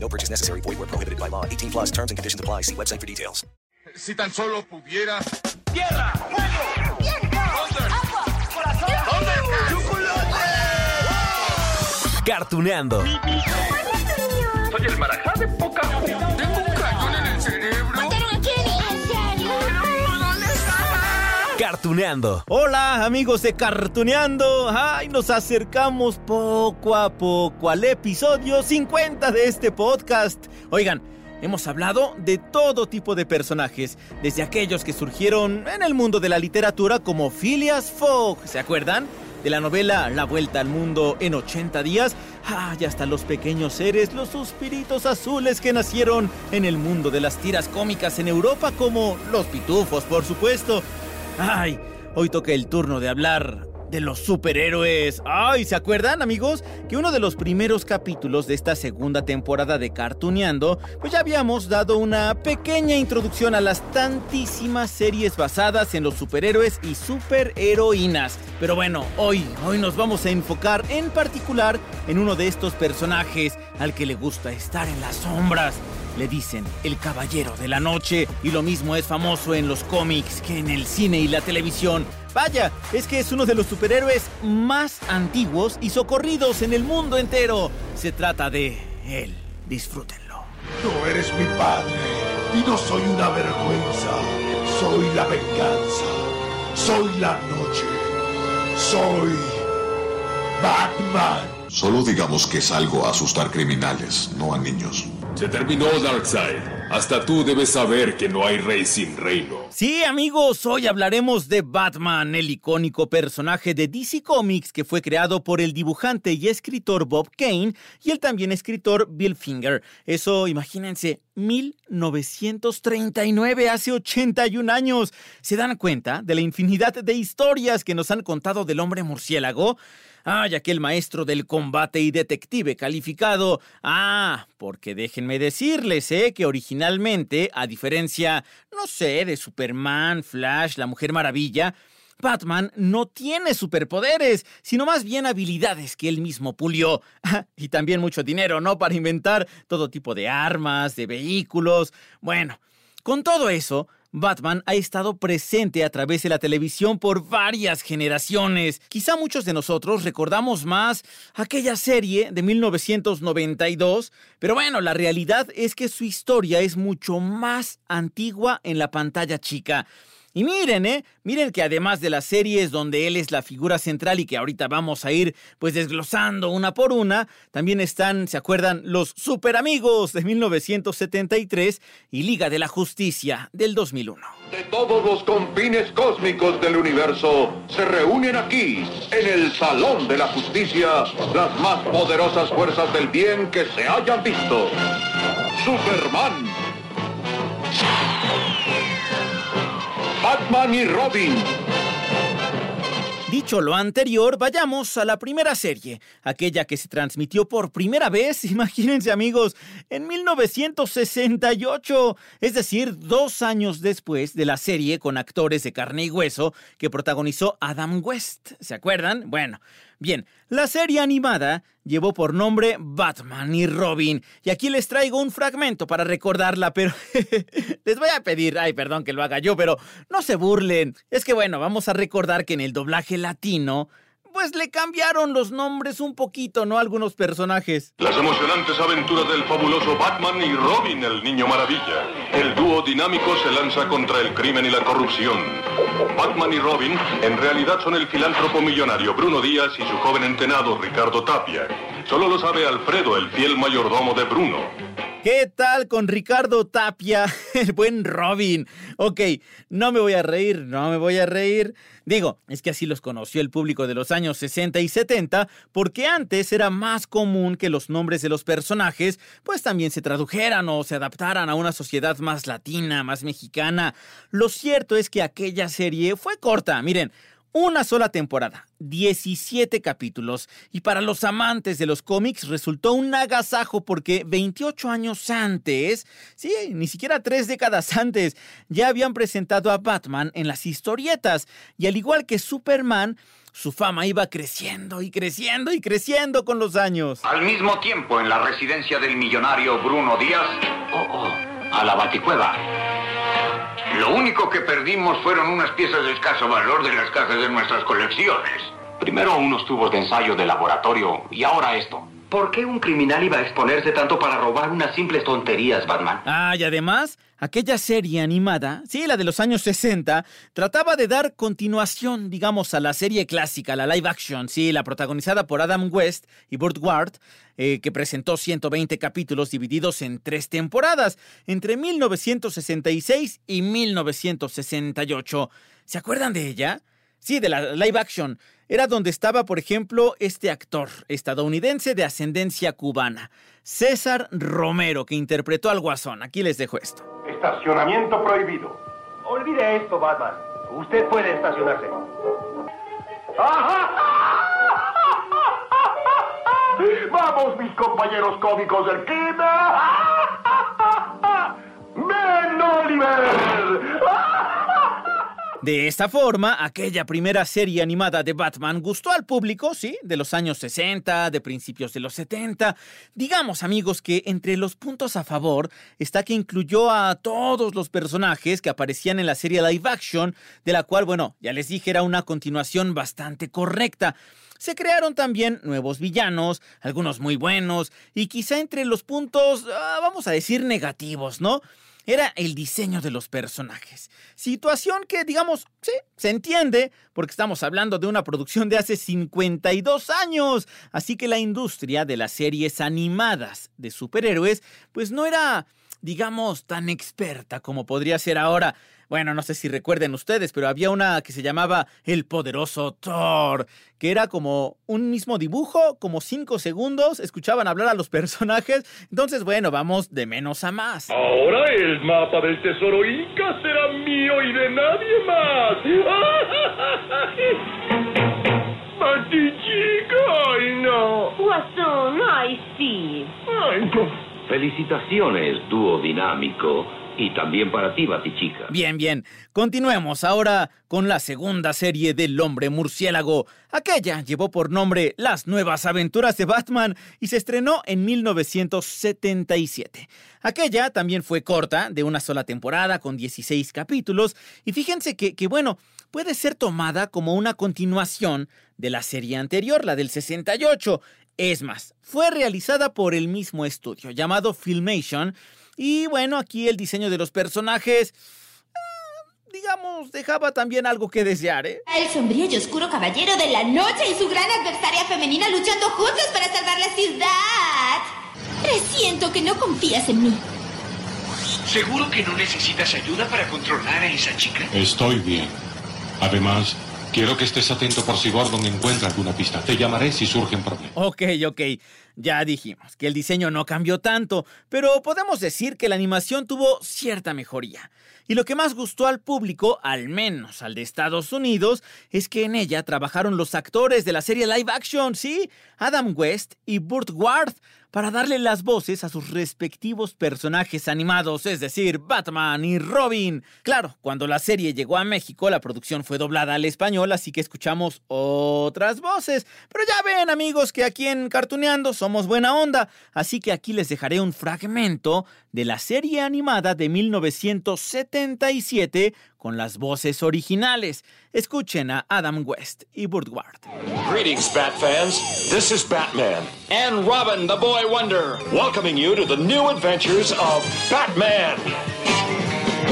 No purchase necessary. Void where prohibited by law. 18 plus terms and conditions apply. See website for details. Si tan solo pudiera. ¡Tierra! ¡Fuego! ¡Viento! ¡Agua! ¡Corazón! chocolate. Cartuneando. Soy el marajá de Cartuneando. Hola amigos de Cartuneando. Ay, nos acercamos poco a poco al episodio 50 de este podcast. Oigan, hemos hablado de todo tipo de personajes, desde aquellos que surgieron en el mundo de la literatura como Phileas Fogg, ¿se acuerdan? De la novela La Vuelta al Mundo en 80 días, ah, y hasta los pequeños seres, los suspiritos azules que nacieron en el mundo de las tiras cómicas en Europa como los pitufos, por supuesto. Ay, hoy toca el turno de hablar de los superhéroes. Ay, ¿se acuerdan, amigos? Que uno de los primeros capítulos de esta segunda temporada de Cartuneando, pues ya habíamos dado una pequeña introducción a las tantísimas series basadas en los superhéroes y superheroínas. Pero bueno, hoy, hoy nos vamos a enfocar en particular en uno de estos personajes al que le gusta estar en las sombras. Le dicen el caballero de la noche y lo mismo es famoso en los cómics que en el cine y la televisión. Vaya, es que es uno de los superhéroes más antiguos y socorridos en el mundo entero. Se trata de él. Disfrútenlo. Tú eres mi padre y no soy una vergüenza. Soy la venganza. Soy la noche. Soy Batman. Solo digamos que salgo a asustar criminales, no a niños. Se terminó Darkseid. Hasta tú debes saber que no hay rey sin reino. Sí, amigos, hoy hablaremos de Batman, el icónico personaje de DC Comics que fue creado por el dibujante y escritor Bob Kane y el también escritor Bill Finger. Eso, imagínense, 1939, hace 81 años. ¿Se dan cuenta de la infinidad de historias que nos han contado del hombre murciélago? ¡Ay, aquel maestro del combate y detective calificado! Ah, porque déjenme decirles, ¿eh? Que originalmente, a diferencia, no sé, de Superman, Flash, la Mujer Maravilla, Batman no tiene superpoderes, sino más bien habilidades que él mismo pulió. y también mucho dinero, ¿no? Para inventar todo tipo de armas, de vehículos. Bueno, con todo eso, Batman ha estado presente a través de la televisión por varias generaciones. Quizá muchos de nosotros recordamos más aquella serie de 1992, pero bueno, la realidad es que su historia es mucho más antigua en la pantalla chica. Y miren, ¿eh? Miren que además de las series donde él es la figura central y que ahorita vamos a ir pues desglosando una por una, también están, ¿se acuerdan? Los Super Amigos de 1973 y Liga de la Justicia del 2001. De todos los confines cósmicos del universo se reúnen aquí, en el Salón de la Justicia, las más poderosas fuerzas del bien que se hayan visto. Superman. Batman Robin. Dicho lo anterior, vayamos a la primera serie, aquella que se transmitió por primera vez, imagínense amigos, en 1968, es decir, dos años después de la serie con actores de carne y hueso que protagonizó Adam West, ¿se acuerdan? Bueno, bien, la serie animada llevó por nombre Batman y Robin, y aquí les traigo un fragmento para recordarla, pero les voy a pedir, ay, perdón que lo haga yo, pero no se burlen, es que bueno, vamos a recordar que en el doblaje latino, pues le cambiaron los nombres un poquito, ¿no? Algunos personajes. Las emocionantes aventuras del fabuloso Batman y Robin, el niño maravilla. El dúo dinámico se lanza contra el crimen y la corrupción. Batman y Robin en realidad son el filántropo millonario Bruno Díaz y su joven entrenado Ricardo Tapia. Solo lo sabe Alfredo, el fiel mayordomo de Bruno. ¿Qué tal con Ricardo Tapia, el buen Robin? Ok, no me voy a reír, no me voy a reír. Digo, es que así los conoció el público de los años 60 y 70, porque antes era más común que los nombres de los personajes pues también se tradujeran o se adaptaran a una sociedad más latina, más mexicana. Lo cierto es que aquella serie fue corta, miren, una sola temporada, 17 capítulos, y para los amantes de los cómics resultó un agasajo porque 28 años antes, sí, ni siquiera tres décadas antes, ya habían presentado a Batman en las historietas, y al igual que Superman, su fama iba creciendo y creciendo y creciendo con los años. Al mismo tiempo, en la residencia del millonario Bruno Díaz, oh, oh, a la Baticueva. Lo único que perdimos fueron unas piezas de escaso valor de las cajas de nuestras colecciones. Primero unos tubos de ensayo de laboratorio y ahora esto. ¿Por qué un criminal iba a exponerse tanto para robar unas simples tonterías, Batman? Ah, y además, aquella serie animada, sí, la de los años 60, trataba de dar continuación, digamos, a la serie clásica, la live action, sí, la protagonizada por Adam West y Burt Ward, eh, que presentó 120 capítulos divididos en tres temporadas, entre 1966 y 1968. ¿Se acuerdan de ella? Sí, de la live action. Era donde estaba, por ejemplo, este actor estadounidense de ascendencia cubana, César Romero, que interpretó al Guasón. Aquí les dejo esto. Estacionamiento prohibido. Olvide esto, Batman. Usted puede estacionarse. Vamos, mis compañeros cómicos del crimen. ¡Men Oliver! De esta forma, aquella primera serie animada de Batman gustó al público, sí, de los años 60, de principios de los 70. Digamos, amigos, que entre los puntos a favor está que incluyó a todos los personajes que aparecían en la serie live action, de la cual, bueno, ya les dije, era una continuación bastante correcta. Se crearon también nuevos villanos, algunos muy buenos, y quizá entre los puntos, ah, vamos a decir, negativos, ¿no? Era el diseño de los personajes. Situación que, digamos, sí, se entiende, porque estamos hablando de una producción de hace 52 años. Así que la industria de las series animadas de superhéroes, pues no era, digamos, tan experta como podría ser ahora. Bueno, no sé si recuerden ustedes, pero había una que se llamaba El Poderoso Thor, que era como un mismo dibujo, como cinco segundos, escuchaban hablar a los personajes. Entonces, bueno, vamos de menos a más. Ahora el mapa del tesoro Inca será mío y de nadie más. ¡Batichica! ¡Ay, no! Guasón, ay, sí. ¡Ay, Felicitaciones, dúo dinámico. Y también para ti, Batichica. Bien, bien. Continuemos ahora con la segunda serie del hombre murciélago. Aquella llevó por nombre Las nuevas aventuras de Batman y se estrenó en 1977. Aquella también fue corta, de una sola temporada, con 16 capítulos. Y fíjense que, que bueno, puede ser tomada como una continuación de la serie anterior, la del 68. Es más, fue realizada por el mismo estudio llamado Filmation y bueno, aquí el diseño de los personajes, ah, digamos, dejaba también algo que desear, ¿eh? El sombrío y oscuro caballero de la noche y su gran adversaria femenina luchando juntos para salvar la ciudad. Presiento que no confías en mí. ¿Seguro que no necesitas ayuda para controlar a esa chica? Estoy bien. Además, quiero que estés atento por si Gordon encuentra alguna pista. Te llamaré si surgen problemas. Ok, ok. Ya dijimos que el diseño no cambió tanto, pero podemos decir que la animación tuvo cierta mejoría. Y lo que más gustó al público, al menos al de Estados Unidos, es que en ella trabajaron los actores de la serie live action, sí, Adam West y Burt Ward, para darle las voces a sus respectivos personajes animados, es decir, Batman y Robin. Claro, cuando la serie llegó a México, la producción fue doblada al español, así que escuchamos otras voces. Pero ya ven, amigos, que aquí en Cartuneando somos buena onda, así que aquí les dejaré un fragmento de la serie animada de 1977 con las voces originales. Escuchen a Adam West y Burt Ward. Greetings, Bat fans. This is Batman and Robin, the Boy Wonder, welcoming you to the new adventures of Batman.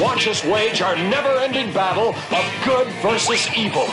Watch us wage our never-ending battle of good versus evil.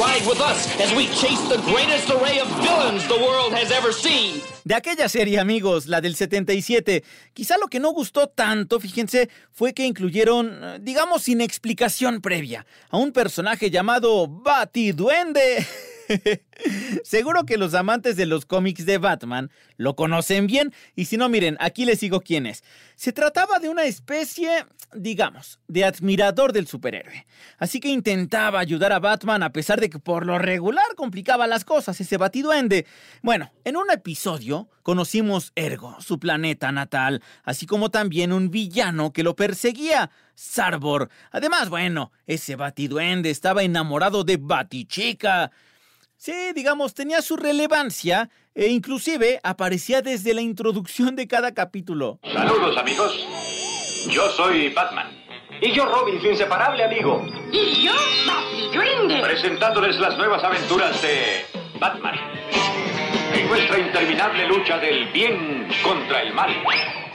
Ride with us as we chase the greatest array of villains the world has ever seen. De aquella serie, amigos, la del 77. Quizá lo que no gustó tanto, fíjense, fue que incluyeron, eh, digamos, sin explicación previa, a un personaje llamado Batiduende. Seguro que los amantes de los cómics de Batman lo conocen bien y si no, miren, aquí les digo quién es. Se trataba de una especie, digamos, de admirador del superhéroe. Así que intentaba ayudar a Batman a pesar de que por lo regular complicaba las cosas ese batiduende. Bueno, en un episodio conocimos Ergo, su planeta natal, así como también un villano que lo perseguía, Sarbor. Además, bueno, ese batiduende estaba enamorado de Batichica. Sí, digamos, tenía su relevancia e inclusive aparecía desde la introducción de cada capítulo. Saludos amigos, yo soy Batman. Y yo Robin, su inseparable amigo. Y yo Duende. Presentándoles las nuevas aventuras de Batman. En nuestra interminable lucha del bien contra el mal.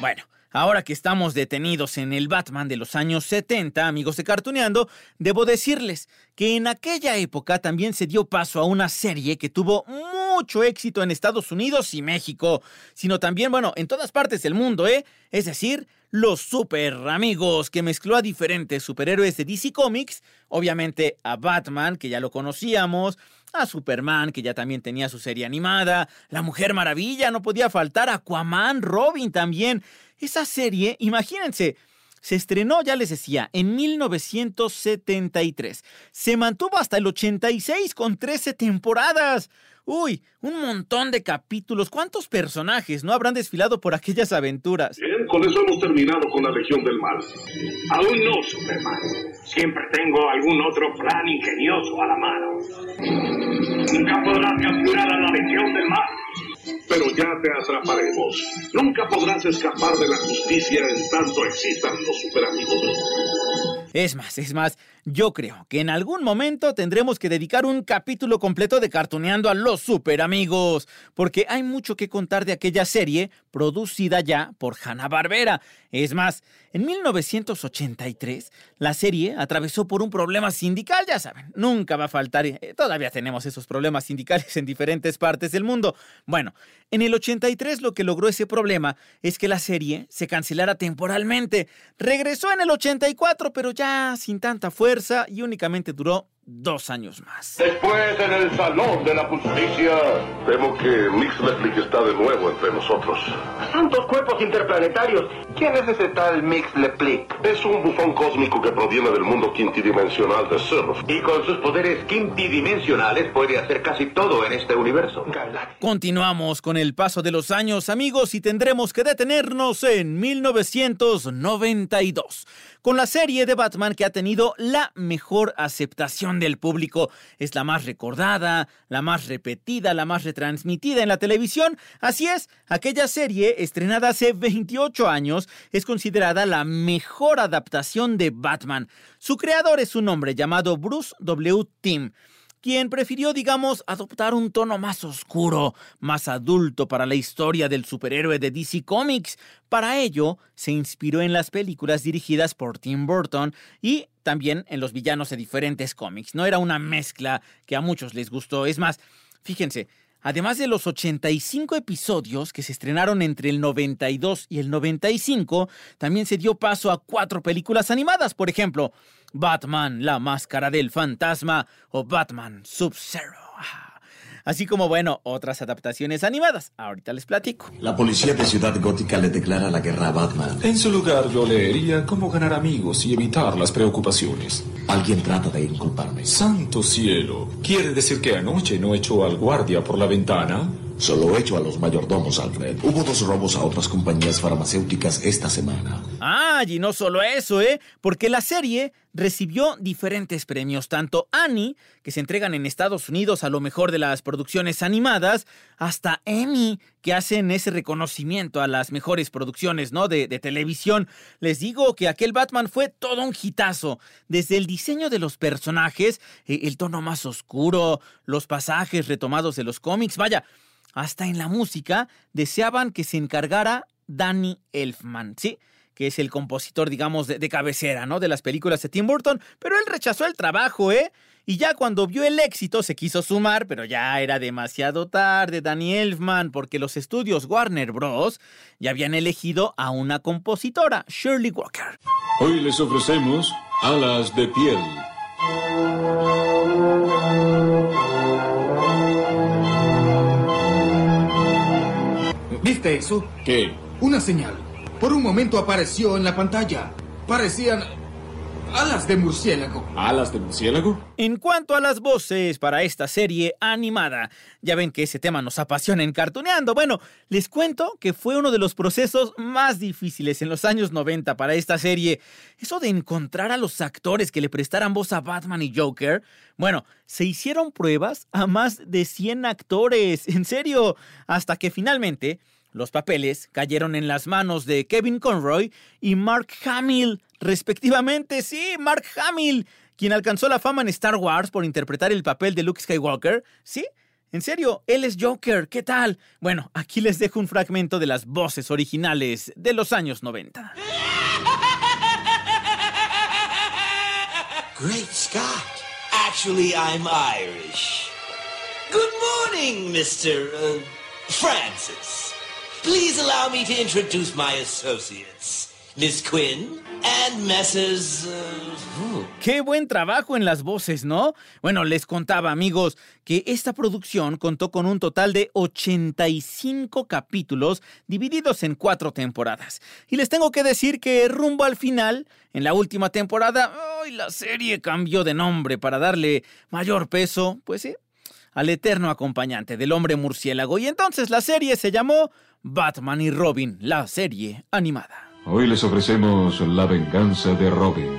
Bueno. Ahora que estamos detenidos en el Batman de los años 70, amigos de Cartuneando, debo decirles que en aquella época también se dio paso a una serie que tuvo mucho éxito en Estados Unidos y México, sino también, bueno, en todas partes del mundo, ¿eh? Es decir, los super amigos, que mezcló a diferentes superhéroes de DC Comics, obviamente a Batman, que ya lo conocíamos, a Superman, que ya también tenía su serie animada, la Mujer Maravilla, no podía faltar, Aquaman, Robin también. Esa serie, imagínense, se estrenó, ya les decía, en 1973. Se mantuvo hasta el 86 con 13 temporadas. Uy, un montón de capítulos. ¿Cuántos personajes no habrán desfilado por aquellas aventuras? Bien, con eso hemos terminado con la Legión del Mal. Aún no, Superman. Siempre tengo algún otro plan ingenioso a la mano. Nunca podrás capturar a la Legión del Mal. Pero ya te atraparemos. Nunca podrás escapar de la justicia en tanto existan los superamigos. Es más, es más, yo creo que en algún momento tendremos que dedicar un capítulo completo de cartoneando a los super amigos, porque hay mucho que contar de aquella serie producida ya por Hanna-Barbera. Es más, en 1983 la serie atravesó por un problema sindical, ya saben, nunca va a faltar, eh, todavía tenemos esos problemas sindicales en diferentes partes del mundo. Bueno, en el 83 lo que logró ese problema es que la serie se cancelara temporalmente. Regresó en el 84, pero ya sin tanta fuerza y únicamente duró dos años más. Después en el Salón de la Justicia. Temo que Mixleplic está de nuevo entre nosotros. ¡Santos cuerpos interplanetarios! ¿Quién es ese tal Mixleplic? Es un bufón cósmico que proviene del mundo quintidimensional de Surf. Y con sus poderes quintidimensionales puede hacer casi todo en este universo. Continuamos con el paso de los años, amigos, y tendremos que detenernos en 1992 con la serie de Batman que ha tenido la mejor aceptación del público. Es la más recordada, la más repetida, la más retransmitida en la televisión. Así es, aquella serie, estrenada hace 28 años, es considerada la mejor adaptación de Batman. Su creador es un hombre llamado Bruce W. Timm quien prefirió, digamos, adoptar un tono más oscuro, más adulto para la historia del superhéroe de DC Comics. Para ello, se inspiró en las películas dirigidas por Tim Burton y también en los villanos de diferentes cómics. No era una mezcla que a muchos les gustó. Es más, fíjense, Además de los 85 episodios que se estrenaron entre el 92 y el 95, también se dio paso a cuatro películas animadas, por ejemplo, Batman, la máscara del fantasma o Batman Sub-Zero. Así como, bueno, otras adaptaciones animadas. Ahorita les platico. La policía de Ciudad Gótica le declara la guerra a Batman. En su lugar, yo leería cómo ganar amigos y evitar las preocupaciones. Alguien trata de inculparme. Santo cielo. ¿Quiere decir que anoche no echó al guardia por la ventana? Solo hecho a los mayordomos, Alfred. Hubo dos robos a otras compañías farmacéuticas esta semana. Ah, y no solo eso, ¿eh? Porque la serie recibió diferentes premios, tanto Annie, que se entregan en Estados Unidos a lo mejor de las producciones animadas, hasta Emmy, que hacen ese reconocimiento a las mejores producciones, ¿no? De, de televisión. Les digo que aquel Batman fue todo un hitazo. Desde el diseño de los personajes, eh, el tono más oscuro, los pasajes retomados de los cómics, vaya hasta en la música, deseaban que se encargara Danny Elfman, ¿sí? que es el compositor, digamos, de, cabecera, ¿no? De las películas de Tim Burton, pero él rechazó el trabajo, ¿eh? Y ya cuando vio el éxito se quiso sumar, pero ya era demasiado tarde, Danny Elfman, porque los estudios Warner Bros. ya habían elegido a una compositora, Shirley Walker. Hoy les ofrecemos alas de piel. ¿Viste eso? ¿Qué? Una señal. Por un momento apareció en la pantalla. Parecían alas de murciélago. ¿Alas de murciélago? En cuanto a las voces para esta serie animada, ya ven que ese tema nos apasiona en Cartuneando. Bueno, les cuento que fue uno de los procesos más difíciles en los años 90 para esta serie. Eso de encontrar a los actores que le prestaran voz a Batman y Joker. Bueno, se hicieron pruebas a más de 100 actores. En serio, hasta que finalmente los papeles cayeron en las manos de Kevin Conroy y Mark Hamill, respectivamente. Sí, Mark Hamill, quien alcanzó la fama en Star Wars por interpretar el papel de Luke Skywalker. Sí, en serio, él es Joker. ¿Qué tal? Bueno, aquí les dejo un fragmento de las voces originales de los años 90. Great Scott. Actually, I'm Irish. Good morning, Mr. uh, Francis. Please allow me to introduce my associates, Miss Quinn and Messrs. Uh, Qué buen trabajo en las voces, ¿no? Bueno, les contaba, amigos, que esta producción contó con un total de 85 capítulos divididos en cuatro temporadas. Y les tengo que decir que rumbo al final, en la última temporada, ¡ay! la serie cambió de nombre para darle mayor peso, pues sí, al eterno acompañante del hombre murciélago. Y entonces la serie se llamó Batman y Robin, la serie animada. Hoy les ofrecemos la venganza de Robin.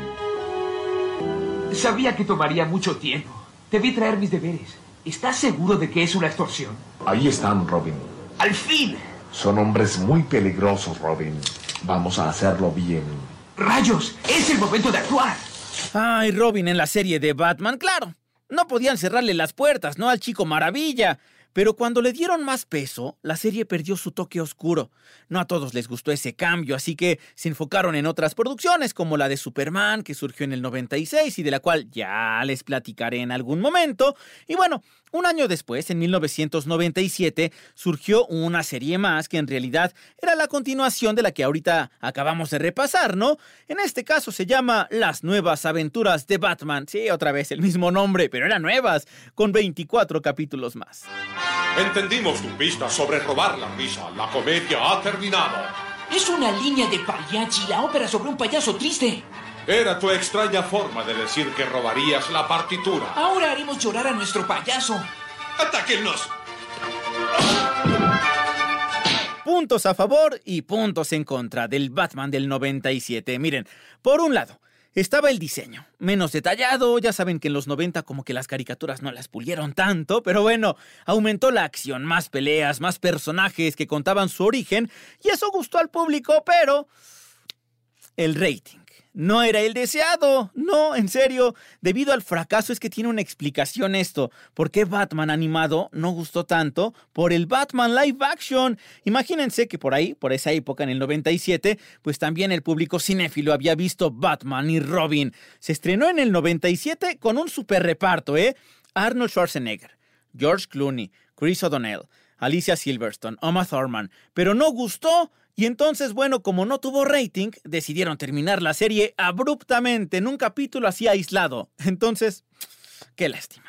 Sabía que tomaría mucho tiempo. Debí traer mis deberes. ¿Estás seguro de que es una extorsión? Ahí están, Robin. ¡Al fin! Son hombres muy peligrosos, Robin. Vamos a hacerlo bien. ¡Rayos! ¡Es el momento de actuar! Ay, Robin en la serie de Batman, claro. No podían cerrarle las puertas, ¿no? Al chico maravilla. Pero cuando le dieron más peso, la serie perdió su toque oscuro. No a todos les gustó ese cambio, así que se enfocaron en otras producciones, como la de Superman, que surgió en el 96 y de la cual ya les platicaré en algún momento. Y bueno, un año después, en 1997, surgió una serie más que en realidad era la continuación de la que ahorita acabamos de repasar, ¿no? En este caso se llama Las Nuevas Aventuras de Batman. Sí, otra vez el mismo nombre, pero eran nuevas, con 24 capítulos más. Entendimos tu pista sobre robar la risa. La comedia ha terminado. Es una línea de payachi, la ópera sobre un payaso triste. Era tu extraña forma de decir que robarías la partitura. Ahora haremos llorar a nuestro payaso. ¡Atáquennos! Puntos a favor y puntos en contra del Batman del 97. Miren, por un lado, estaba el diseño, menos detallado, ya saben que en los 90 como que las caricaturas no las pulieron tanto, pero bueno, aumentó la acción, más peleas, más personajes que contaban su origen, y eso gustó al público, pero el rating no era el deseado. No, en serio. Debido al fracaso es que tiene una explicación esto. ¿Por qué Batman animado no gustó tanto? Por el Batman live action. Imagínense que por ahí, por esa época, en el 97, pues también el público cinéfilo había visto Batman y Robin. Se estrenó en el 97 con un super reparto, ¿eh? Arnold Schwarzenegger, George Clooney, Chris O'Donnell, Alicia Silverstone, Oma Thurman. Pero no gustó. Y entonces, bueno, como no tuvo rating, decidieron terminar la serie abruptamente en un capítulo así aislado. Entonces, qué lástima.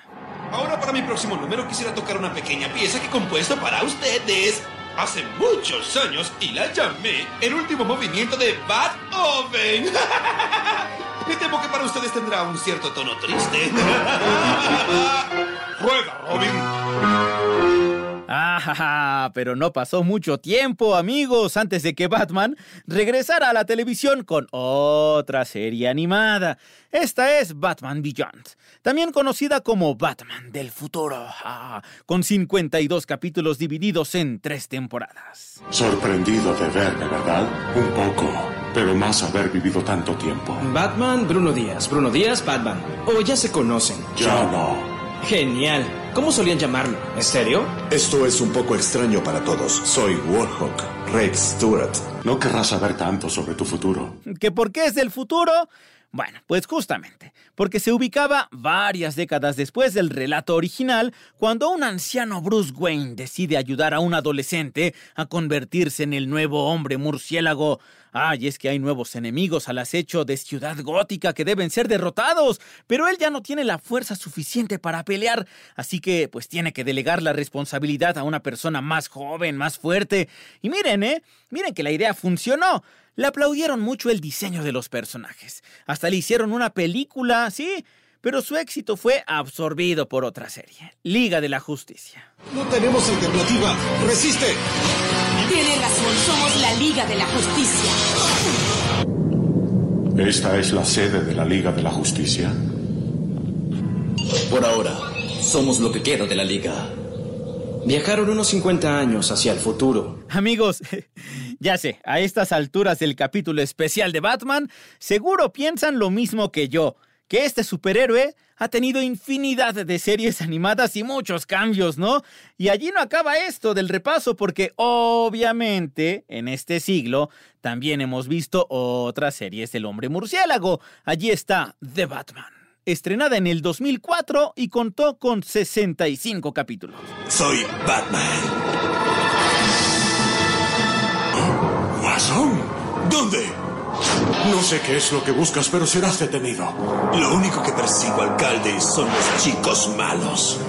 Ahora para mi próximo número quisiera tocar una pequeña pieza que he compuesto para ustedes. Hace muchos años y la llamé El último movimiento de Beethoven. Me temo que para ustedes tendrá un cierto tono triste. ¡Rueda, Robin! Ah, pero no pasó mucho tiempo, amigos, antes de que Batman regresara a la televisión con otra serie animada. Esta es Batman Beyond, también conocida como Batman del futuro, ah, con 52 capítulos divididos en tres temporadas. Sorprendido de verme, ¿verdad? Un poco, pero más haber vivido tanto tiempo. Batman, Bruno Díaz. Bruno Díaz, Batman. O ya se conocen. Ya no. Genial. ¿Cómo solían llamarlo? ¿En serio? Esto es un poco extraño para todos. Soy Warhawk, Rex Stewart. No querrás saber tanto sobre tu futuro. ¿Que por qué es del futuro? Bueno, pues justamente, porque se ubicaba varias décadas después del relato original, cuando un anciano Bruce Wayne decide ayudar a un adolescente a convertirse en el nuevo hombre murciélago. Ay, es que hay nuevos enemigos al acecho de Ciudad Gótica que deben ser derrotados, pero él ya no tiene la fuerza suficiente para pelear, así que pues tiene que delegar la responsabilidad a una persona más joven, más fuerte. Y miren, ¿eh? Miren que la idea funcionó. Le aplaudieron mucho el diseño de los personajes. Hasta le hicieron una película, sí, pero su éxito fue absorbido por otra serie, Liga de la Justicia. No tenemos alternativa. ¡Resiste! Tiene razón, somos la Liga de la Justicia. ¿Esta es la sede de la Liga de la Justicia? Por ahora, somos lo que queda de la Liga. Viajaron unos 50 años hacia el futuro. Amigos, ya sé, a estas alturas del capítulo especial de Batman, seguro piensan lo mismo que yo, que este superhéroe ha tenido infinidad de series animadas y muchos cambios, ¿no? Y allí no acaba esto del repaso porque obviamente en este siglo también hemos visto otras series del hombre murciélago. Allí está The Batman estrenada en el 2004 y contó con 65 capítulos. Soy Batman. ¿Guasón? ¿Dónde? No sé qué es lo que buscas, pero serás detenido. Lo único que persigo, alcalde, son los chicos malos.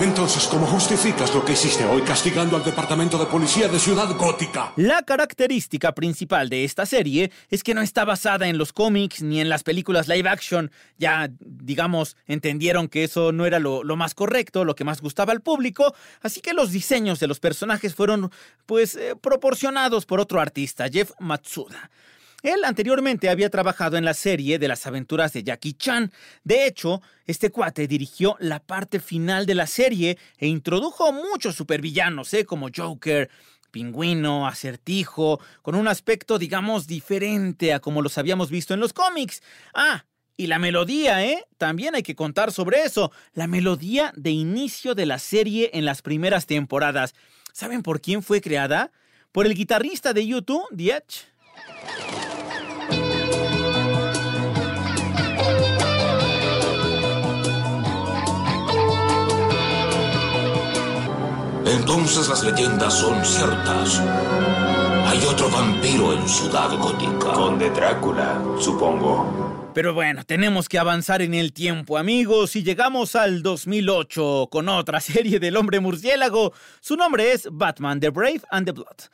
Entonces, ¿cómo justificas lo que hiciste hoy castigando al Departamento de Policía de Ciudad Gótica? La característica principal de esta serie es que no está basada en los cómics ni en las películas live action. Ya, digamos, entendieron que eso no era lo, lo más correcto, lo que más gustaba al público, así que los diseños de los personajes fueron, pues, eh, proporcionados por otro artista, Jeff Matsuda. Él anteriormente había trabajado en la serie de las aventuras de Jackie Chan. De hecho, este cuate dirigió la parte final de la serie e introdujo muchos supervillanos, ¿eh? como Joker, pingüino, acertijo, con un aspecto, digamos, diferente a como los habíamos visto en los cómics. Ah, y la melodía, ¿eh? También hay que contar sobre eso. La melodía de inicio de la serie en las primeras temporadas. ¿Saben por quién fue creada? Por el guitarrista de YouTube, The. Entonces las leyendas son ciertas. Hay otro vampiro en Ciudad Gótica. Conde Drácula, supongo. Pero bueno, tenemos que avanzar en el tiempo, amigos, y llegamos al 2008 con otra serie del hombre murciélago. Su nombre es Batman The Brave and the Blood.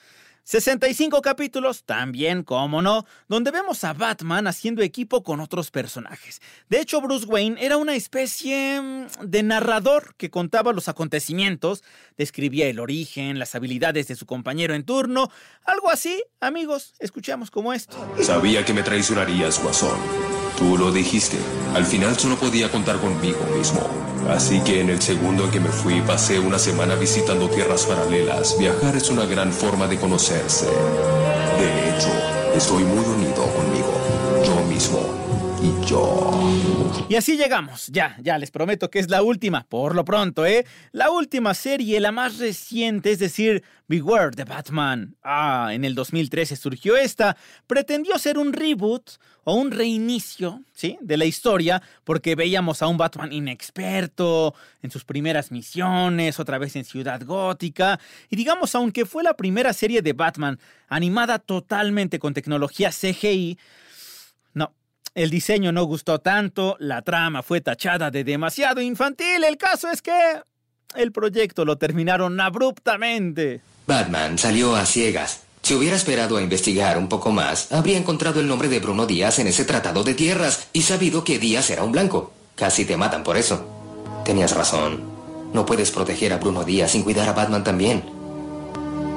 65 capítulos, también, como no, donde vemos a Batman haciendo equipo con otros personajes. De hecho, Bruce Wayne era una especie mm, de narrador que contaba los acontecimientos, describía el origen, las habilidades de su compañero en turno, algo así, amigos, escuchamos como esto. Sabía que me traicionarías, Guasón. Tú lo dijiste. Al final solo podía contar conmigo mismo. Así que en el segundo en que me fui pasé una semana visitando tierras paralelas. Viajar es una gran forma de conocerse. De hecho, estoy muy unido conmigo, yo mismo Y así llegamos. Ya, ya les prometo que es la última, por lo pronto, ¿eh? La última serie, la más reciente, es decir, Beware the Batman. Ah, en el 2013 surgió esta. Pretendió ser un reboot o un reinicio, ¿sí? De la historia, porque veíamos a un Batman inexperto en sus primeras misiones, otra vez en Ciudad Gótica. Y digamos, aunque fue la primera serie de Batman animada totalmente con tecnología CGI, no, el diseño no gustó tanto, la trama fue tachada de demasiado infantil. El caso es que el proyecto lo terminaron abruptamente. Batman salió a ciegas. Si hubiera esperado a investigar un poco más, habría encontrado el nombre de Bruno Díaz en ese tratado de tierras y sabido que Díaz era un blanco. Casi te matan por eso. Tenías razón. No puedes proteger a Bruno Díaz sin cuidar a Batman también.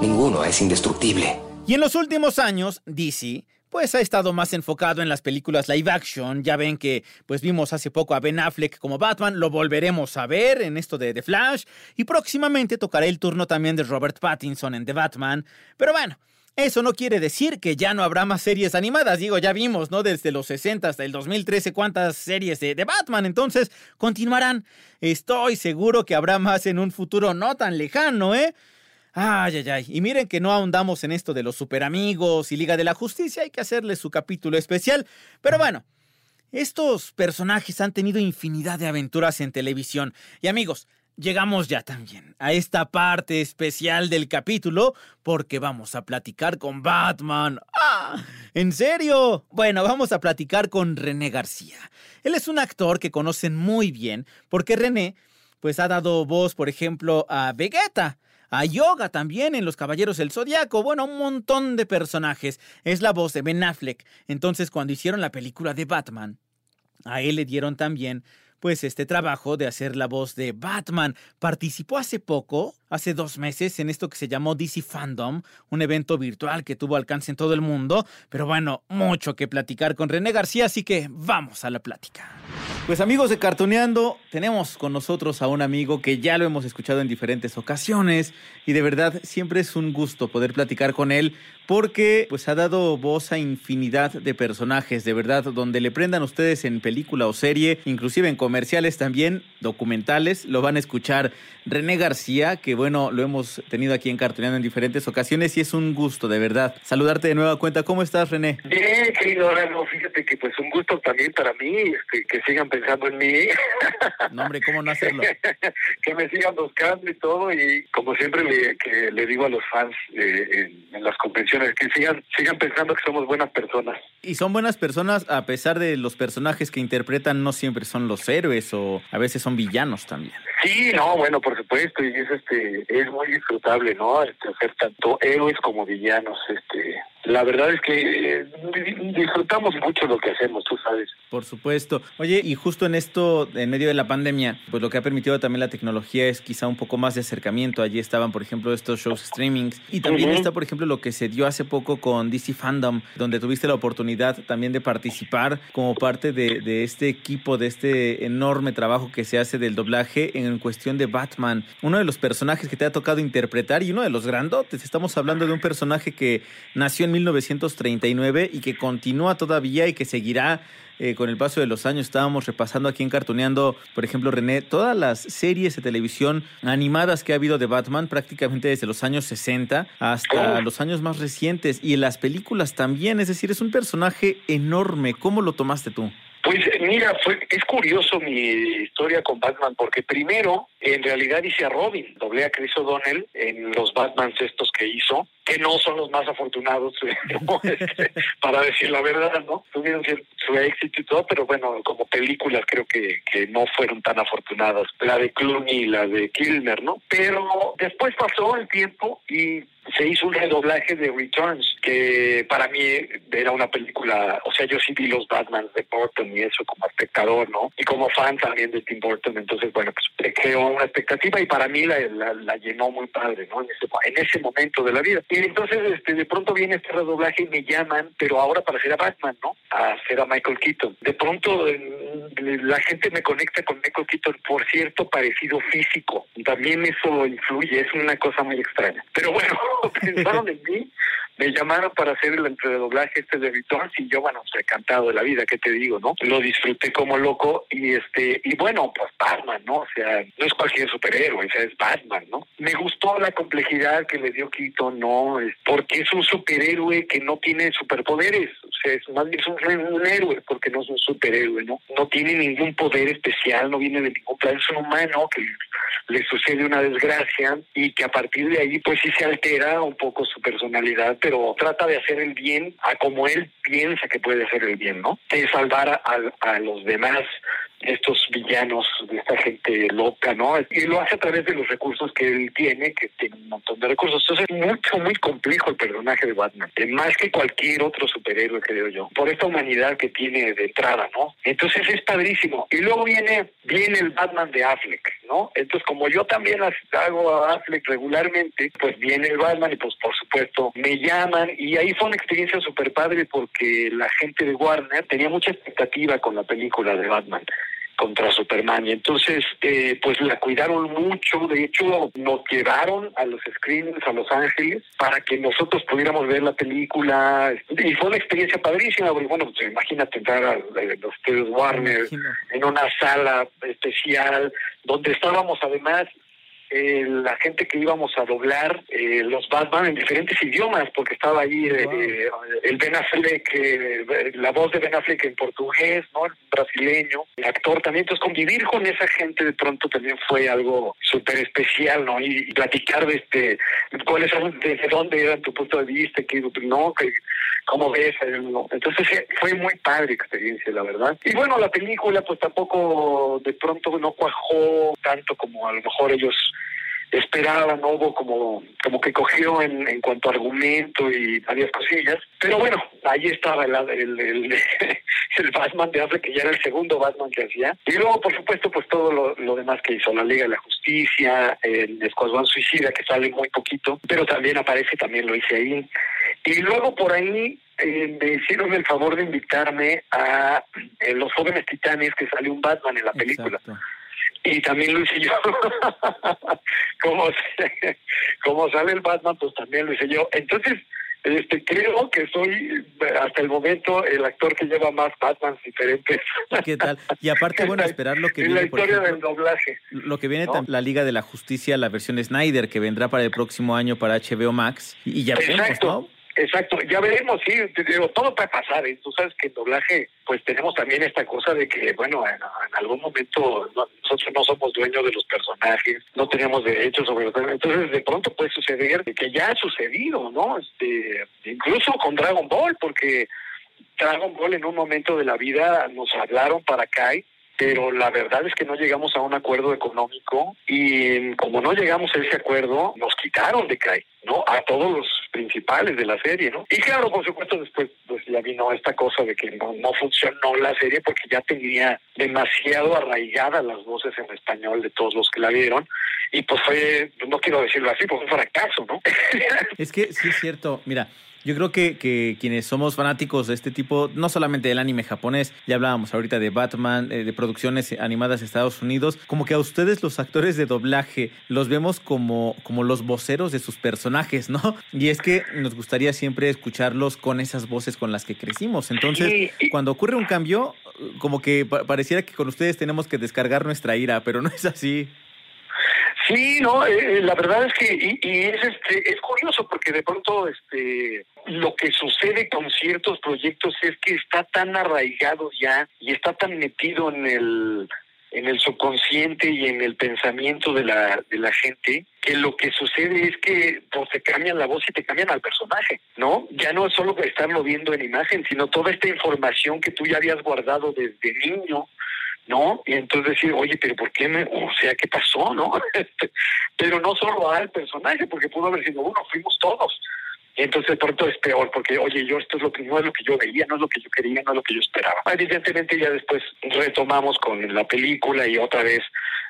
Ninguno es indestructible. Y en los últimos años, DC pues ha estado más enfocado en las películas live action. Ya ven que pues vimos hace poco a Ben Affleck como Batman, lo volveremos a ver en esto de The Flash y próximamente tocará el turno también de Robert Pattinson en The Batman. Pero bueno, eso no quiere decir que ya no habrá más series animadas. Digo, ya vimos, ¿no? Desde los 60 hasta el 2013 cuántas series de, de, Batman. Entonces, continuarán. Estoy seguro que habrá más en un futuro no tan lejano, ¿eh? Ay, ay, ay. Y miren que no ahondamos en esto de los superamigos y Liga de la Justicia. Hay que hacerle su capítulo especial. Pero bueno, Estos personajes han tenido infinidad de aventuras en televisión. Y amigos, llegamos ya también a esta parte especial del capítulo porque vamos a platicar con Batman. ¡Ah! ¿En serio? Bueno, vamos a platicar con René García. Él es un actor que conocen muy bien porque René pues ha dado voz, por ejemplo, a Vegeta, a Yoga también en Los Caballeros del Zodiaco, bueno, un montón de personajes. Es la voz de Ben Affleck. Entonces, cuando hicieron la película de Batman, a él le dieron también pues este trabajo de hacer la voz de Batman. Participó hace poco, hace dos meses, en esto que se llamó DC Fandom, un evento virtual que tuvo alcance en todo el mundo. Pero bueno, mucho que platicar con René García, así que vamos a la plática. Pues amigos de Cartoneando, tenemos con nosotros a un amigo que ya lo hemos escuchado en diferentes ocasiones y de verdad siempre es un gusto poder platicar con él porque pues ha dado voz a infinidad de personajes, de verdad, donde le prendan ustedes en película o serie, inclusive en comerciales también, documentales, lo van a escuchar René García, que bueno, lo hemos tenido aquí en Cartoneando en diferentes ocasiones y es un gusto, de verdad, saludarte de nueva cuenta. ¿Cómo estás, René? Bien, querido no, fíjate que pues un gusto también para mí, este, que sigan pensando en mí. No, hombre, ¿cómo no hacerlo? que me sigan buscando y todo, y como siempre le, que le digo a los fans eh, en, en, las convenciones, que sigan, sigan pensando que somos buenas personas. Y son buenas personas a pesar de los personajes que interpretan, no siempre son los héroes o a veces son villanos también. Sí, no, bueno, por supuesto, y es este es muy disfrutable, ¿no? Este, hacer tanto héroes como villanos, este la verdad es que eh, disfrutamos mucho lo que hacemos, tú sabes. Por supuesto. Oye, y justo en esto, en medio de la pandemia, pues lo que ha permitido también la tecnología es quizá un poco más de acercamiento. Allí estaban, por ejemplo, estos shows streaming. Y también está, por ejemplo, lo que se dio hace poco con DC Fandom, donde tuviste la oportunidad también de participar como parte de, de este equipo, de este enorme trabajo que se hace del doblaje en cuestión de Batman. Uno de los personajes que te ha tocado interpretar y uno de los grandotes. Estamos hablando de un personaje que nació en 1939 y que continúa todavía y que seguirá eh, con el paso de los años. Estábamos repasando aquí en Cartoneando, por ejemplo, René, todas las series de televisión animadas que ha habido de Batman, prácticamente desde los años 60 hasta los años más recientes, y en las películas también. Es decir, es un personaje enorme. ¿Cómo lo tomaste tú? Pues mira, fue, es curioso mi historia con Batman, porque primero, en realidad hice a Robin, doblé a Chris O'Donnell en los Batmans estos que hizo, que no son los más afortunados, este, para decir la verdad, ¿no? Tuvieron su éxito y todo, pero bueno, como películas creo que, que no fueron tan afortunadas, la de Clooney y la de Kilmer, ¿no? Pero después pasó el tiempo y se hizo un redoblaje de Returns, que para mí era una película, o sea, yo sí vi los Batman de Burton y eso como espectador, ¿no? Y como fan también de Tim Burton, entonces, bueno, pues creó una expectativa y para mí la, la, llenó muy padre, ¿no? En ese, en ese momento de la vida. Y entonces, este, de pronto viene este redoblaje y me llaman, pero ahora para hacer a Batman, ¿no? A hacer a Michael Keaton. De pronto la gente me conecta con Michael Keaton por cierto parecido físico. También eso influye, es una cosa muy extraña. Pero bueno, pensaron en mí, me llamaron para hacer el entredoblaje este de Returns y yo, bueno, pues encantado de la vida, ¿qué te digo, no? Lo disfruté como loco y este, y bueno, pues Batman, ¿no? O sea, no es cualquier superhéroe, o sea, es Batman, ¿no? Me gustó la complejidad que le dio Keaton, ¿no? Porque es un superhéroe que no tiene superpoderes, o sea, es más bien es un, héroe porque no es un superhéroe, ¿no? No tiene ningún poder especial, no viene de ningún plan, es un humano que le sucede una desgracia y que a partir de ahí pues sí se altera un poco su personalidad, pero trata de hacer el bien a como él piensa que puede hacer el bien, ¿no? De salvar a, a los demás estos villanos, de esta gente loca, ¿no? Y lo hace a través de los recursos que él tiene, que tiene un montón de recursos. Entonces es mucho, muy complejo el personaje de Batman, más que cualquier otro superhéroe, creo yo, por esta humanidad que tiene de entrada, ¿no? Entonces es padrísimo. Y luego viene, viene el Batman de Affleck, ¿no? Entonces como yo también hago a Affleck regularmente, pues viene el Batman y pues por supuesto me llaman y ahí fue una experiencia súper padre porque la gente de Warner tenía mucha expectativa con la película de Batman contra Superman. Y entonces, eh, pues la cuidaron mucho. De hecho, nos llevaron a los screenings a Los Ángeles para que nosotros pudiéramos ver la película. Y fue una experiencia padrísima, porque bueno, pues imagínate entrar a los estudios Warner en una sala especial donde estábamos además eh, la gente que íbamos a doblar eh, los Batman en diferentes idiomas, porque estaba ahí eh, eh, el Ben Affleck, eh, la voz de Ben Affleck en portugués, ¿no? El brasileño, el actor también. Entonces, convivir con esa gente de pronto también fue algo súper especial, ¿no? Y, y platicar de este, cuáles son, desde dónde era tu punto de vista, que, ¿no? Que, cómo ves, eh. Entonces, eh, fue muy padre experiencia, la verdad. Y bueno, la película, pues tampoco de pronto no cuajó tanto como a lo mejor ellos esperaban, no hubo como, como que cogió en, en cuanto a argumento y varias cosillas. Pero bueno, ahí estaba el, el, el, el Batman de Affleck, que ya era el segundo Batman que hacía. Y luego, por supuesto, pues todo lo, lo demás que hizo, la Liga de la Justicia, el Escuadrón Suicida, que sale muy poquito, pero también aparece, también lo hice ahí. Y luego por ahí eh, me hicieron el favor de invitarme a eh, Los Jóvenes Titanes, que sale un Batman en la película. Y también lo hice yo. como, como sale el Batman, pues también lo hice yo. Entonces, este creo que soy hasta el momento el actor que lleva más Batmans diferentes. ¿Qué tal? Y aparte, bueno, esperar lo que en la viene, por historia ejemplo, del doblaje. lo que viene la Liga de la Justicia, la versión Snyder, que vendrá para el próximo año para HBO Max. Y, ya veremos, Exacto. ¿no? Exacto, ya veremos, sí, te digo, todo puede pasar, ¿eh? tú sabes que en doblaje, pues tenemos también esta cosa de que, bueno, en, en algún momento no- nosotros no somos dueños de los personajes, no tenemos derechos sobre los entonces de pronto puede suceder que ya ha sucedido, ¿no? Este, incluso con Dragon Ball, porque Dragon Ball en un momento de la vida nos hablaron para Kai, pero la verdad es que no llegamos a un acuerdo económico y como no llegamos a ese acuerdo, nos quitaron de Kai, ¿no? A todos los principales de la serie, ¿no? Y claro, por supuesto, después pues ya vino esta cosa de que no, no funcionó la serie porque ya tenía demasiado arraigadas las voces en español de todos los que la vieron y pues fue, no quiero decirlo así, pues un fracaso, ¿no? Es que sí es cierto. Mira, yo creo que, que quienes somos fanáticos de este tipo, no solamente del anime japonés, ya hablábamos ahorita de Batman, eh, de producciones animadas de Estados Unidos, como que a ustedes los actores de doblaje los vemos como, como los voceros de sus personajes, ¿no? Y es que nos gustaría siempre escucharlos con esas voces con las que crecimos. Entonces, cuando ocurre un cambio, como que pa- pareciera que con ustedes tenemos que descargar nuestra ira, pero no es así. Sí, no, eh, la verdad es que y, y es este es curioso porque de pronto este lo que sucede con ciertos proyectos es que está tan arraigado ya y está tan metido en el en el subconsciente y en el pensamiento de la de la gente que lo que sucede es que pues te cambian la voz y te cambian al personaje, ¿no? Ya no es solo estarlo viendo en imagen, sino toda esta información que tú ya habías guardado desde niño ¿no? Y entonces decir, oye, pero ¿por qué me, o sea, qué pasó, no? Pero no solo al personaje, porque pudo haber sido uno, fuimos todos. Y entonces de pronto es peor, porque, oye, yo esto es lo que no es lo que yo veía, no es lo que yo quería, no es lo que yo esperaba. Evidentemente ya después retomamos con la película y otra vez,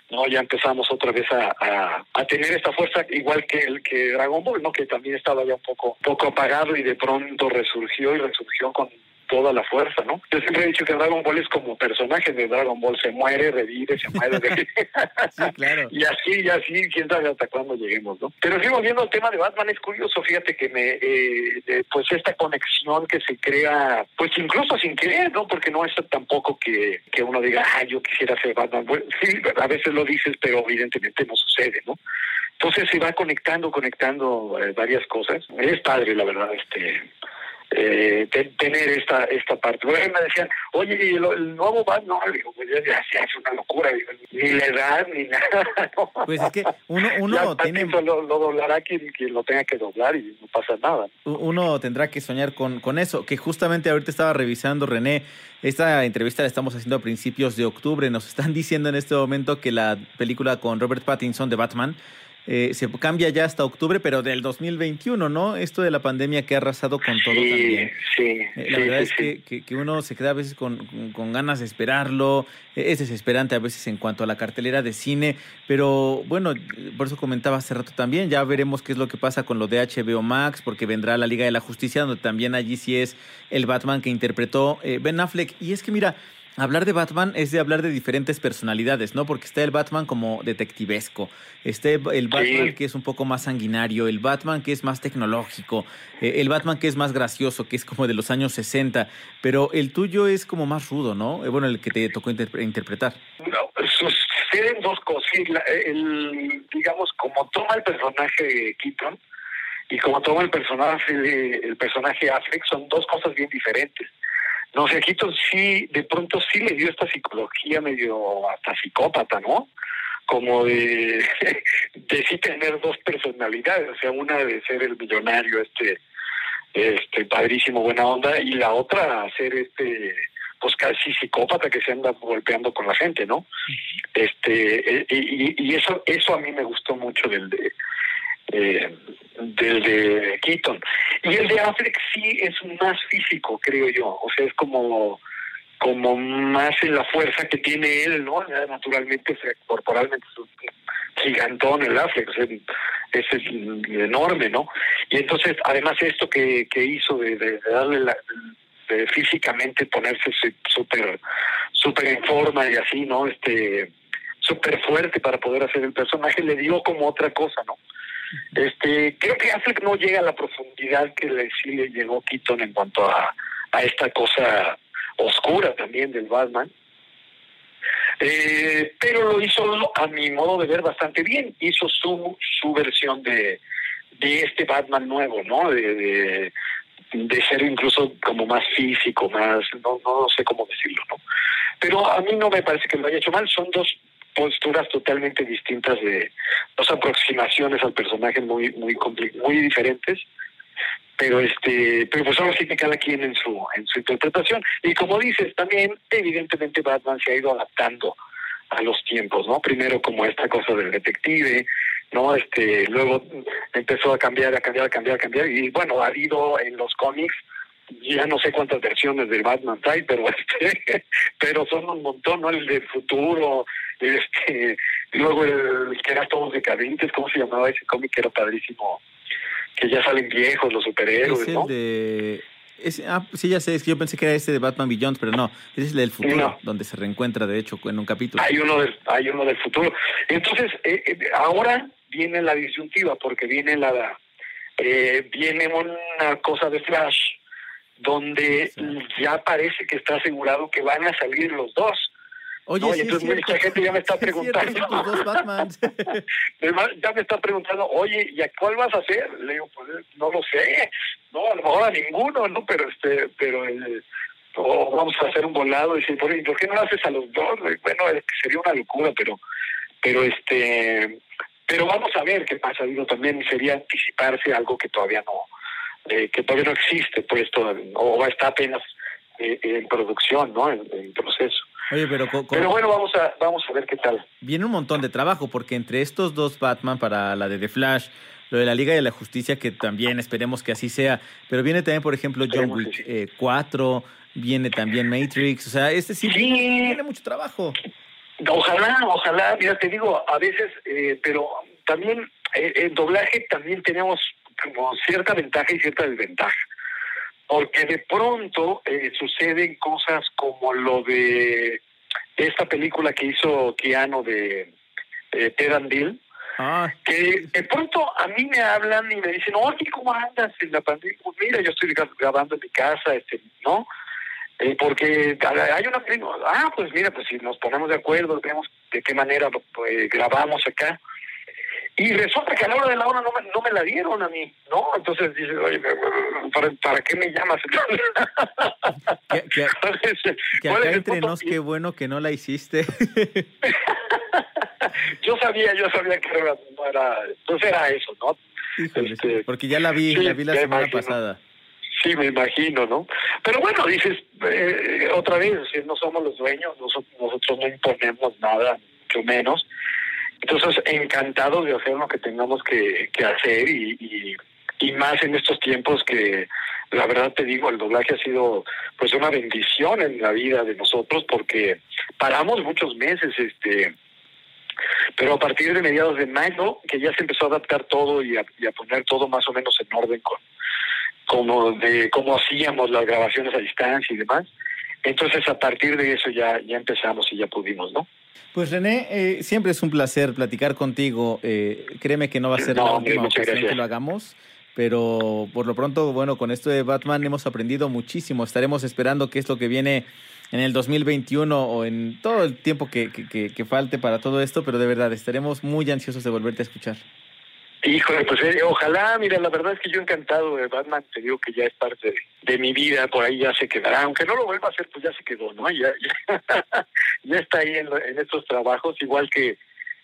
¿no? Ya empezamos otra vez a, a, a tener esta fuerza, igual que el que Dragon Ball, ¿no? Que también estaba ya un poco, poco apagado y de pronto resurgió y resurgió con toda la fuerza, ¿no? Yo siempre he dicho que Dragon Ball es como personaje de Dragon Ball, se muere, revive, se muere, revive. claro. Y así, y así, quién sabe hasta cuándo lleguemos, ¿no? Pero sí, volviendo al tema de Batman, es curioso, fíjate que me, eh, eh, pues esta conexión que se crea, pues incluso sin querer, ¿no? Porque no es tampoco que, que uno diga, ah, yo quisiera ser Batman. Bueno, sí, a veces lo dices, pero evidentemente no sucede, ¿no? Entonces se va conectando, conectando eh, varias cosas. Es padre, la verdad, este eh, te- tener esta esta parte. Bueno, me decían, oye, ¿y el, el nuevo Batman? No, digo, pues ya, hace una locura, digo, ni la edad, ni nada. ¿no? Pues es que uno, uno tiene... Lo, lo doblará quien, quien lo tenga que doblar y no pasa nada. uno tendrá que soñar con, con eso, que justamente ahorita estaba revisando, René, esta entrevista la estamos haciendo a principios de octubre, nos están diciendo en este momento que la película con Robert Pattinson de Batman eh, se cambia ya hasta octubre, pero del 2021, ¿no? Esto de la pandemia que ha arrasado con todo Sí, también. sí, Eh, La sí, verdad sí, es que, que- que uno se queda a veces con, con- con ganas de esperarlo, eh, es desesperante a veces en cuanto a la cartelera de cine, pero bueno, por eso comentaba hace rato también, ya veremos qué es lo que pasa con lo de HBO Max, porque vendrá la Liga de la Justicia, donde también allí sí es el Batman que interpretó eh, Ben Affleck. Y es que mira, Hablar de Batman es de hablar de diferentes personalidades, ¿no? Porque está el Batman como detectivesco, está el Batman que es un poco más sanguinario, el Batman que es más tecnológico, eh, el Batman que es más gracioso, que es como de los años 60, pero el tuyo es como más rudo, ¿no? Eh, bueno, el que te tocó interpre- interpretar. No, suceden dos cosas. El, digamos, como toma el personaje de Keaton y como toma el personaje de, el personaje Affleck, son dos cosas bien diferentes. No sé, Keaton sí, de pronto sí le dio esta psicología medio hasta psicópata, ¿no? Como de, de sí tener dos personalidades, o sea, una de ser el millonario, este, este padrísimo, buena onda, y la otra ser este, pues casi psicópata que se anda golpeando con la gente, ¿no? Este, eh, y, y eso, eso a mí me gustó mucho del de, eh, del de Keaton. Y el de Affleck sí es más físico, creo yo. O sea, es como como más en la fuerza que tiene él, ¿no? Naturalmente, corporalmente es un gigantón el Affleck, o es, enorme, ¿no? Y entonces, además esto que, que hizo de, de- de darle la, de físicamente ponerse súper súper en forma y así, ¿no? Este súper fuerte para poder hacer el personaje le dio como otra cosa, ¿no? Este, creo que Affleck no llega a la profundidad que le, sí le llegó Keaton en cuanto a, a esta cosa oscura también del Batman. Eh, pero lo hizo a mi modo de ver bastante bien. Hizo su, su versión de, de este Batman nuevo, ¿no? De, de, de ser incluso como más físico, más, no, no sé cómo decirlo, ¿no? Pero a mí no me parece que lo haya hecho mal. Son dos posturas totalmente distintas de dos aproximaciones al personaje muy muy muy diferentes. Pero este pero pues ahora sí que cada quien en su en su interpretación. Y como dices también evidentemente Batman se ha ido adaptando a los tiempos no primero como esta cosa del detective no este luego empezó a cambiar a cambiar a cambiar a cambiar. Y bueno ha habido en los cómics ya no sé cuántas versiones del Batman hay pero este pero son un montón no el del futuro este luego el que era todos decadentes cómo se llamaba ese cómic que era padrísimo que ya salen viejos los superhéroes Es el no de... ese- ah, sí, ya sé, es que yo pensé que era este de Batman Beyond, pero no, ese es el del futuro, No. donde se reencuentra, de hecho, en un capítulo. hay uno del hay uno del futuro entonces eh, eh, ahora viene la disyuntiva porque viene la eh, viene una cosa de Flash donde ya parece que está asegurado que van a salir los dos Oye, entonces mucha gente ya me está preguntando ya me está preguntando, oye, ¿y a cuál vas a hacer? Le digo, pues no lo sé, no, a lo mejor a ninguno, ¿no? Pero este, pero eh, o vamos a hacer un volado y dice, ¿por, qué no lo haces a los dos? Bueno, es que sería una locura, pero, pero este, pero vamos a ver qué pasa. Digo, también sería anticiparse algo que todavía no, eh, que todavía no existe, pues, todo, o está apenas eh, en producción, ¿no? En, en proceso. Oye, pero Pero bueno, vamos a, vamos a ver qué tal. viene un montón de trabajo, porque entre estos dos Batman para la de The Flash, lo de la Liga de la Justicia, que también esperemos que así sea, pero viene también, por ejemplo, John Wick eh, 4, viene también Matrix, o sea, este sí, tiene mucho trabajo. Ojalá, ojalá, mira, te digo, a veces, eh, pero también eh, en doblaje también tenemos como cierta ventaja y cierta desventaja. Porque de pronto eh, suceden cosas como lo de esta película que hizo Keanu de Ted and Bill, Ah, que de pronto a mí me hablan y me dicen, oye, ¿cómo andas en la pandemia? Pues mira, yo estoy gra- grabando en mi casa, este, ¿no? Eh, porque hay una película, ah, pues mira, pues si nos ponemos de acuerdo, vemos de qué manera pues, grabamos acá. Y resulta que a la hora de la hora no me, no me la dieron a mí, ¿no? Entonces dices, oye, ¿para, para qué me llamas? que, que- que ¿Cuál acá es el entre nos, qué bueno que no la hiciste. Yo sabía, yo sabía que era, no era, entonces era eso, ¿no? Híjole, Este, porque ya la vi, sí, la vi la semana imagino. pasada. Sí, me imagino, ¿no? Pero bueno, dices, eh, otra vez, si no somos los dueños, nosotros, nosotros no imponemos nada, mucho menos. Entonces, encantados de hacer lo que tengamos que, que hacer y, y, más en estos tiempos que, la verdad te digo, el doblaje ha sido pues una bendición en la vida de nosotros porque paramos muchos meses, este pero a partir de mediados de mayo, que ya se empezó a adaptar todo y a, a poner todo más o menos en orden con como de cómo hacíamos las grabaciones a distancia y demás. Entonces a partir de eso ya ya empezamos y ya pudimos, ¿no? Pues René, eh, siempre es un placer platicar contigo. Eh, créeme que no va a ser No, la última ocasión gracias. que lo hagamos, pero por lo pronto, bueno, con esto de Batman hemos aprendido muchísimo. Estaremos esperando qué es lo que viene en el 2021 o en todo el tiempo que, que, que falte para todo esto, pero de verdad estaremos muy ansiosos de volverte a escuchar. Híjole, pues eh, ojalá, mira, la verdad es que yo encantado de Batman, te digo que ya es parte de, mi vida, por ahí ya se quedará, aunque no lo vuelva a hacer, pues ya se quedó, ¿no? Ya, ya, está ahí en, en estos trabajos, igual que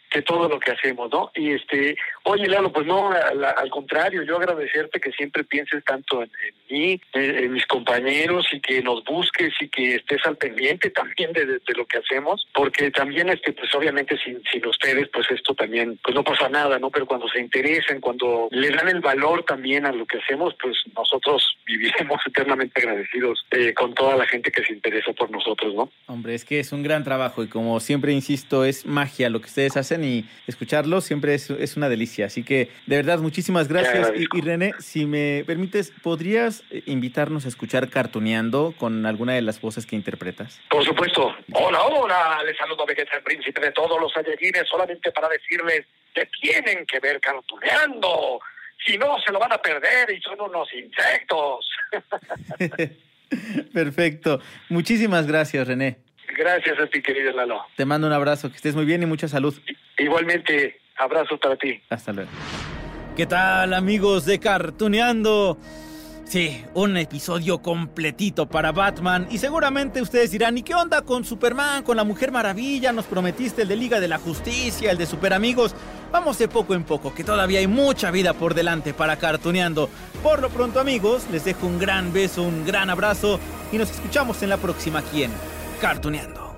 que todo lo que hacemos, ¿no? Y este, oye, Lalo, pues no, al, contrario, yo agradecerte que siempre pienses tanto en, mí, en, mis compañeros y que nos busques y que estés al pendiente también de, lo que hacemos, porque también, este, pues obviamente sin, sin ustedes, pues esto también, pues no pasa nada, ¿no? Pero cuando se interesan, cuando le dan el valor también a lo que hacemos, pues nosotros viviremos eternamente agradecidos eh, con toda la gente que se interesa por nosotros, ¿no? Hombre, es que es un gran trabajo y como siempre insisto, es magia lo que ustedes hacen y escucharlo siempre es, es una delicia. Así que de verdad, muchísimas gracias. Y, René, si me permites, ¿podrías eh, invitarnos a escuchar Cartuneando con alguna de las voces que interpretas? Por supuesto. Hola, hola. Les saludo a Vegeta, el príncipe de todos los Saiyajines, solamente para decirles que tienen que ver Cartuneando. Si no, se lo van a perder y son unos insectos. Perfecto. Muchísimas gracias, René. Gracias a ti, querido Lalo. Te mando un abrazo, que estés muy bien y mucha salud. Igualmente, abrazo para ti. Hasta luego. ¿Qué tal, amigos de Cartuneando? Sí, un episodio completito para Batman. Y seguramente ustedes dirán, ¿y qué onda con Superman, con la Mujer Maravilla? Nos prometiste el de Liga de la Justicia, el de Super Amigos. Vamos de poco en poco, que todavía hay mucha vida por delante para Cartuneando. Por lo pronto, amigos, les dejo un gran beso, un gran abrazo y nos escuchamos en la próxima. ¿Quién? Cartuneando.